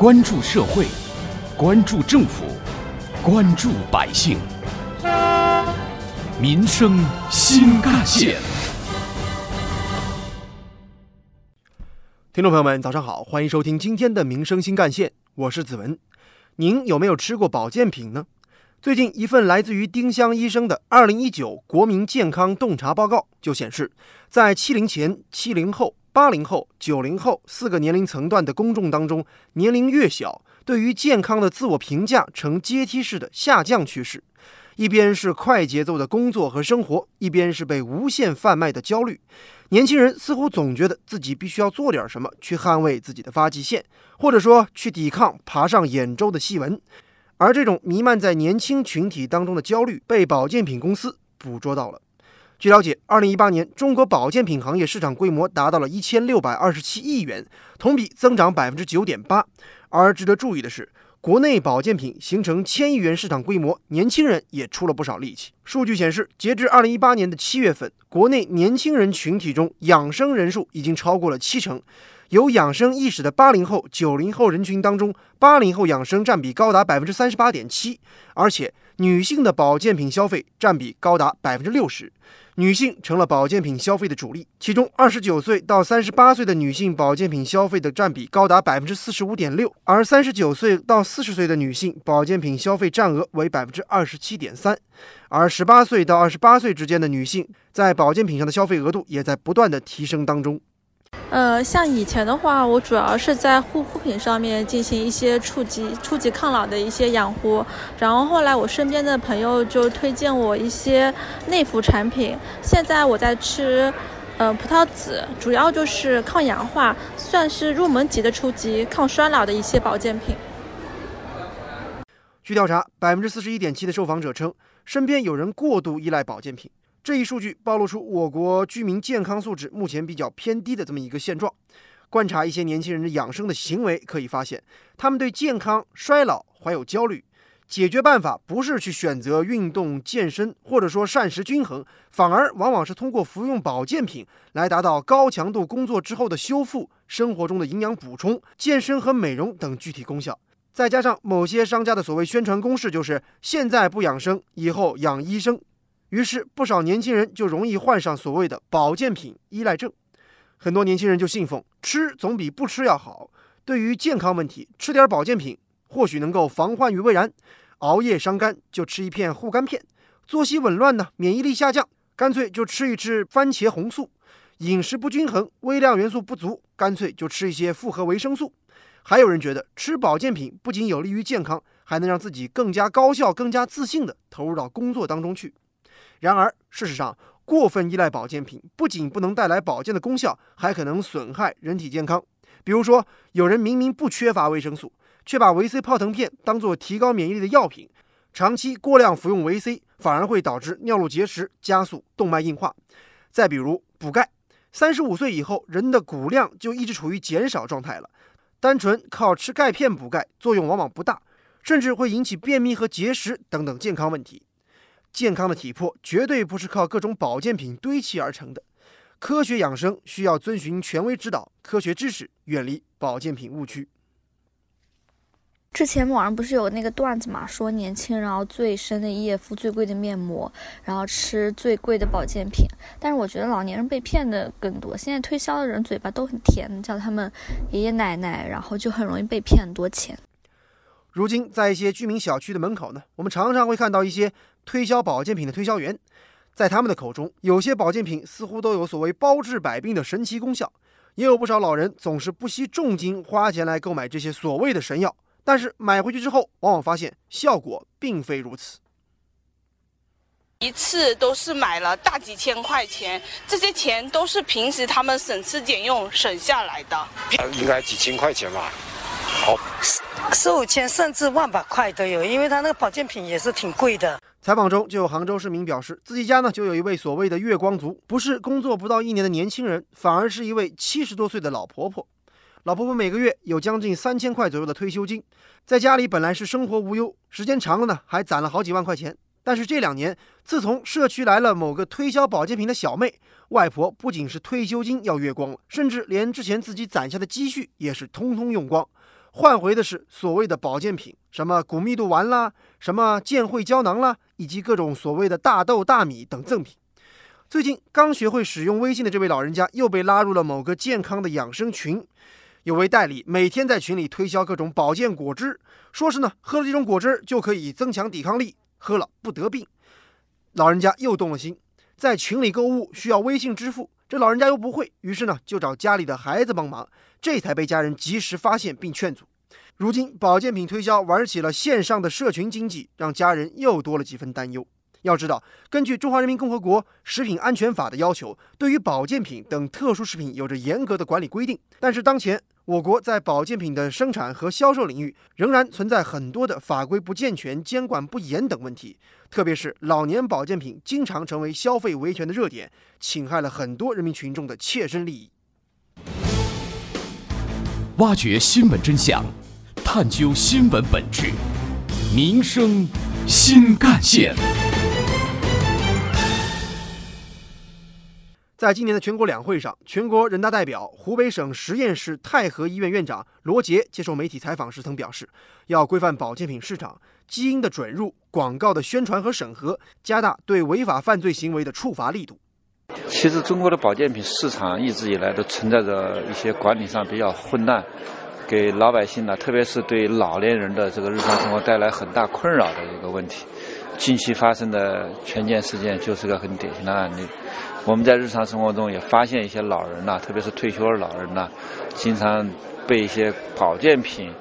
关注社会，关注政府，关注百姓，民生新干线。听众朋友们，早上好，欢迎收听今天的《民生新干线》，我是子文。您有没有吃过保健品呢？最近一份来自于丁香医生的《二零一九国民健康洞察报告》就显示，在七零前、七零后、八零后、九零后四个年龄层段的公众当中，年龄越小，对于健康的自我评价呈阶梯式的下降趋势。一边是快节奏的工作和生活，一边是被无限贩卖的焦虑。年轻人似乎总觉得自己必须要做点什么去捍卫自己的发际线，或者说去抵抗爬上眼周的细纹。而这种弥漫在年轻群体当中的焦虑，被保健品公司捕捉到了。据了解，二零一八年中国保健品行业市场规模达到了一千六百二十七亿元，同比增长百分之九点八。而值得注意的是，国内保健品形成千亿元市场规模，年轻人也出了不少力气。数据显示，截至二零一八年的七月份，国内年轻人群体中养生人数已经超过了七成。有养生意识的八零后、九零后人群当中，八零后养生占比高达百分之三十八点七，而且女性的保健品消费占比高达百分之六十，女性成了保健品消费的主力。其中，二十九岁到三十八岁的女性保健品消费的占比高达百分之四十五点六，而三十九岁到四十岁的女性保健品消费占额为百分之二十七点三，而十八岁到二十八岁之间的女性在保健品上的消费额度也在不断的提升当中。呃，像以前的话，我主要是在护肤品上面进行一些初级、初级抗老的一些养护。然后后来我身边的朋友就推荐我一些内服产品。现在我在吃，呃，葡萄籽，主要就是抗氧化，算是入门级的初级抗衰老的一些保健品。据调查，百分之四十一点七的受访者称，身边有人过度依赖保健品。这一数据暴露出我国居民健康素质目前比较偏低的这么一个现状。观察一些年轻人的养生的行为，可以发现，他们对健康衰老怀有焦虑。解决办法不是去选择运动健身，或者说膳食均衡，反而往往是通过服用保健品来达到高强度工作之后的修复、生活中的营养补充、健身和美容等具体功效。再加上某些商家的所谓宣传公式，就是现在不养生，以后养医生。于是，不少年轻人就容易患上所谓的保健品依赖症。很多年轻人就信奉吃总比不吃要好。对于健康问题，吃点保健品或许能够防患于未然。熬夜伤肝，就吃一片护肝片；作息紊乱呢，免疫力下降，干脆就吃一吃番茄红素；饮食不均衡，微量元素不足，干脆就吃一些复合维生素。还有人觉得吃保健品不仅有利于健康，还能让自己更加高效、更加自信地投入到工作当中去。然而，事实上，过分依赖保健品不仅不能带来保健的功效，还可能损害人体健康。比如说，有人明明不缺乏维生素，却把维 C 泡腾片当做提高免疫力的药品，长期过量服用维 C，反而会导致尿路结石，加速动脉硬化。再比如补钙，三十五岁以后，人的骨量就一直处于减少状态了，单纯靠吃钙片补钙，作用往往不大，甚至会引起便秘和结石等等健康问题。健康的体魄绝对不是靠各种保健品堆砌而成的，科学养生需要遵循权威指导、科学知识，远离保健品误区。之前网上不是有那个段子嘛，说年轻人熬最深的夜敷最贵的面膜，然后吃最贵的保健品。但是我觉得老年人被骗的更多，现在推销的人嘴巴都很甜，叫他们爷爷奶奶，然后就很容易被骗很多钱。如今，在一些居民小区的门口呢，我们常常会看到一些推销保健品的推销员，在他们的口中，有些保健品似乎都有所谓包治百病的神奇功效，也有不少老人总是不惜重金花钱来购买这些所谓的神药，但是买回去之后，往往发现效果并非如此。一次都是买了大几千块钱，这些钱都是平时他们省吃俭用省下来的，应该几千块钱吧。好，四五千甚至万把块都有，因为他那个保健品也是挺贵的。采访中就有杭州市民表示，自己家呢就有一位所谓的月光族，不是工作不到一年的年轻人，反而是一位七十多岁的老婆婆。老婆婆每个月有将近三千块左右的退休金，在家里本来是生活无忧，时间长了呢还攒了好几万块钱。但是这两年，自从社区来了某个推销保健品的小妹，外婆不仅是退休金要月光了，甚至连之前自己攒下的积蓄也是通通用光。换回的是所谓的保健品，什么骨密度丸啦，什么健慧胶囊啦，以及各种所谓的大豆、大米等赠品。最近刚学会使用微信的这位老人家又被拉入了某个健康的养生群，有位代理每天在群里推销各种保健果汁，说是呢喝了这种果汁就可以增强抵抗力，喝了不得病。老人家又动了心，在群里购物需要微信支付，这老人家又不会，于是呢就找家里的孩子帮忙，这才被家人及时发现并劝阻。如今保健品推销玩起了线上的社群经济，让家人又多了几分担忧。要知道，根据《中华人民共和国食品安全法》的要求，对于保健品等特殊食品有着严格的管理规定。但是，当前我国在保健品的生产和销售领域仍然存在很多的法规不健全、监管不严等问题。特别是老年保健品经常成为消费维权的热点，侵害了很多人民群众的切身利益。挖掘新闻真相，探究新闻本质，民生新干线。在今年的全国两会上，全国人大代表、湖北省十堰市太和医院院长罗杰接受媒体采访时曾表示，要规范保健品市场、基因的准入、广告的宣传和审核，加大对违法犯罪行为的处罚力度。其实，中国的保健品市场一直以来都存在着一些管理上比较混乱，给老百姓呢，特别是对老年人的这个日常生活带来很大困扰的一个问题。近期发生的权健事件就是个很典型的案例。我们在日常生活中也发现一些老人呐，特别是退休的老人呐，经常被一些保健品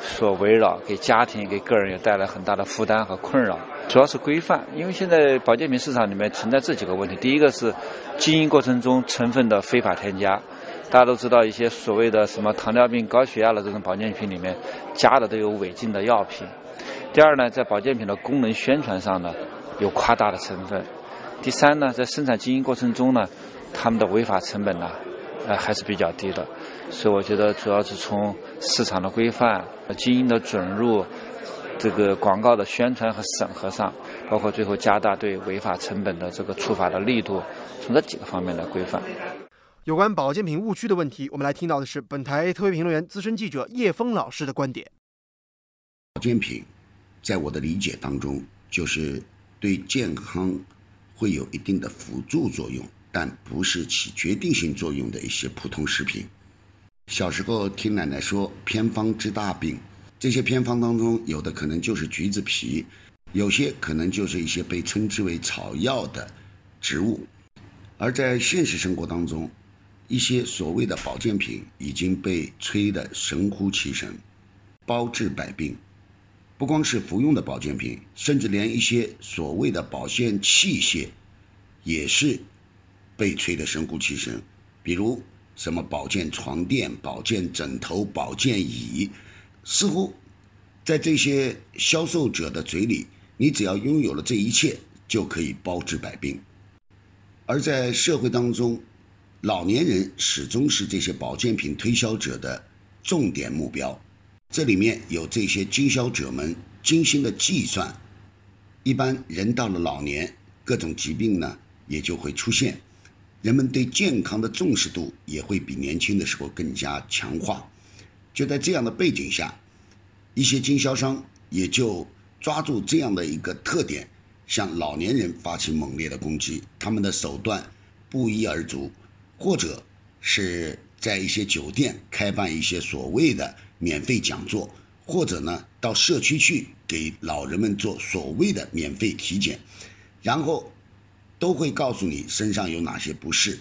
所围绕，给家庭、给个人也带来很大的负担和困扰。主要是规范，因为现在保健品市场里面存在这几个问题：第一个是经营过程中成分的非法添加，大家都知道一些所谓的什么糖尿病、高血压的这种保健品里面加的都有违禁的药品。第二呢，在保健品的功能宣传上呢，有夸大的成分；第三呢，在生产经营过程中呢，他们的违法成本呢，呃还是比较低的。所以我觉得主要是从市场的规范、经营的准入、这个广告的宣传和审核上，包括最后加大对违法成本的这个处罚的力度，从这几个方面来规范。有关保健品误区的问题，我们来听到的是本台特约评论员、资深记者叶峰老师的观点。保健品。在我的理解当中，就是对健康会有一定的辅助作用，但不是起决定性作用的一些普通食品。小时候听奶奶说偏方治大病，这些偏方当中有的可能就是橘子皮，有些可能就是一些被称之为草药的植物。而在现实生活当中，一些所谓的保健品已经被吹得神乎其神，包治百病。不光是服用的保健品，甚至连一些所谓的保健器械，也是被吹得神乎其神。比如什么保健床垫、保健枕头、保健椅，似乎在这些销售者的嘴里，你只要拥有了这一切，就可以包治百病。而在社会当中，老年人始终是这些保健品推销者的重点目标。这里面有这些经销者们精心的计算，一般人到了老年，各种疾病呢也就会出现，人们对健康的重视度也会比年轻的时候更加强化。就在这样的背景下，一些经销商也就抓住这样的一个特点，向老年人发起猛烈的攻击。他们的手段不一而足，或者是在一些酒店开办一些所谓的。免费讲座，或者呢，到社区去给老人们做所谓的免费体检，然后都会告诉你身上有哪些不适。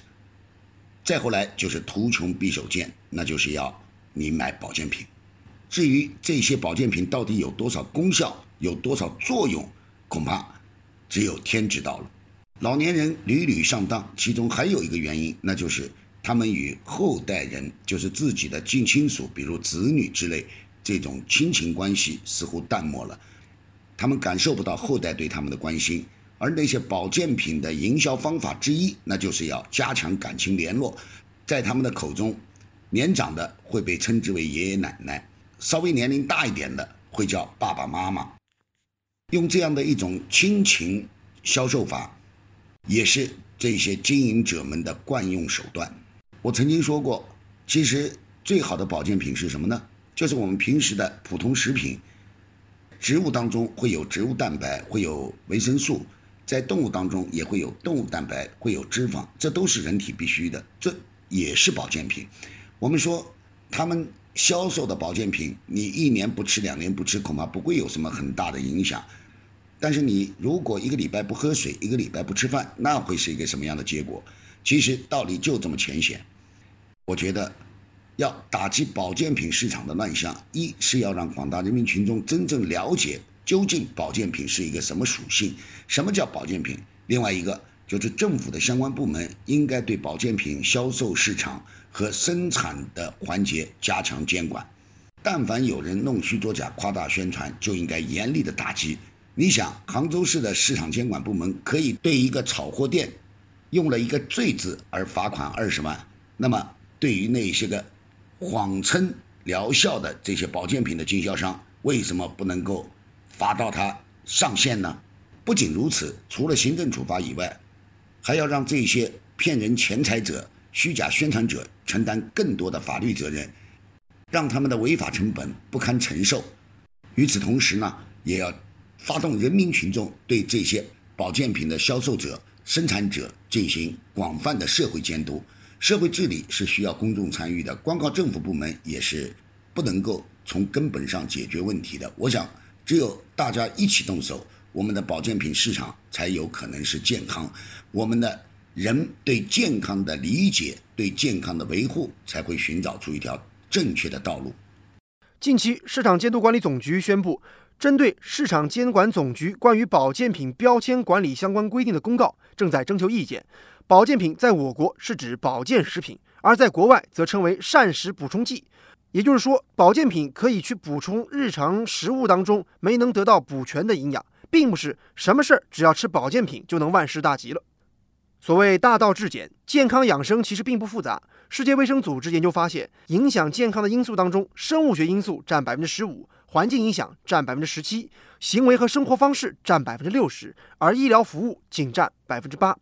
再后来就是图穷匕首见，那就是要你买保健品。至于这些保健品到底有多少功效，有多少作用，恐怕只有天知道了。老年人屡屡上当，其中还有一个原因，那就是。他们与后代人，就是自己的近亲属，比如子女之类，这种亲情关系似乎淡漠了。他们感受不到后代对他们的关心。而那些保健品的营销方法之一，那就是要加强感情联络。在他们的口中，年长的会被称之为爷爷奶奶，稍微年龄大一点的会叫爸爸妈妈。用这样的一种亲情销售法，也是这些经营者们的惯用手段。我曾经说过，其实最好的保健品是什么呢？就是我们平时的普通食品。植物当中会有植物蛋白，会有维生素；在动物当中也会有动物蛋白，会有脂肪，这都是人体必须的，这也是保健品。我们说他们销售的保健品，你一年不吃，两年不吃，恐怕不会有什么很大的影响。但是你如果一个礼拜不喝水，一个礼拜不吃饭，那会是一个什么样的结果？其实道理就这么浅显。我觉得。要打击保健品市场的乱象，一是要让广大人民群众真正了解究竟保健品是一个什么属性，什么叫保健品；另外一个就是政府的相关部门应该对保健品销售市场和生产的环节加强监管。但凡有人弄虚作假、夸大宣传，就应该严厉的打击。你想，杭州市的市场监管部门可以对一个炒货店用了一个“罪”字而罚款二十万，那么对于那些个。谎称疗效的这些保健品的经销商，为什么不能够罚到他上线呢？不仅如此，除了行政处罚以外，还要让这些骗人钱财者、虚假宣传者承担更多的法律责任，让他们的违法成本不堪承受。与此同时呢，也要发动人民群众对这些保健品的销售者、生产者进行广泛的社会监督。社会治理是需要公众参与的，光靠政府部门也是不能够从根本上解决问题的。我想，只有大家一起动手，我们的保健品市场才有可能是健康，我们的人对健康的理解、对健康的维护才会寻找出一条正确的道路。近期，市场监督管理总局宣布，针对市场监管总局关于保健品标签管理相关规定的公告，正在征求意见。保健品在我国是指保健食品，而在国外则称为膳食补充剂。也就是说，保健品可以去补充日常食物当中没能得到补全的营养，并不是什么事儿只要吃保健品就能万事大吉了。所谓大道至简，健康养生其实并不复杂。世界卫生组织研究发现，影响健康的因素当中，生物学因素占百分之十五，环境影响占百分之十七，行为和生活方式占百分之六十，而医疗服务仅占百分之八。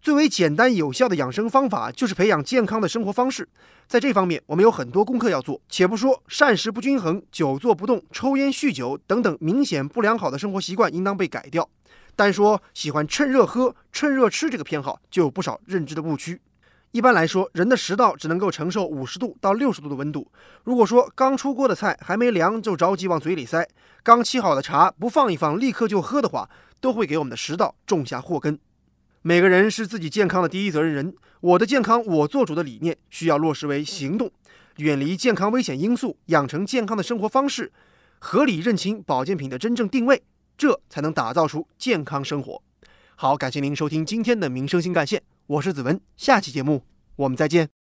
最为简单有效的养生方法就是培养健康的生活方式。在这方面，我们有很多功课要做。且不说膳食不均衡、久坐不动、抽烟酗酒等等明显不良好的生活习惯应当被改掉，单说喜欢趁热喝、趁热吃这个偏好，就有不少认知的误区。一般来说，人的食道只能够承受五十度到六十度的温度。如果说刚出锅的菜还没凉就着急往嘴里塞，刚沏好的茶不放一放立刻就喝的话，都会给我们的食道种下祸根。每个人是自己健康的第一责任人。我的健康我做主的理念需要落实为行动，远离健康危险因素，养成健康的生活方式，合理认清保健品的真正定位，这才能打造出健康生活。好，感谢您收听今天的民生新干线，我是子文，下期节目我们再见。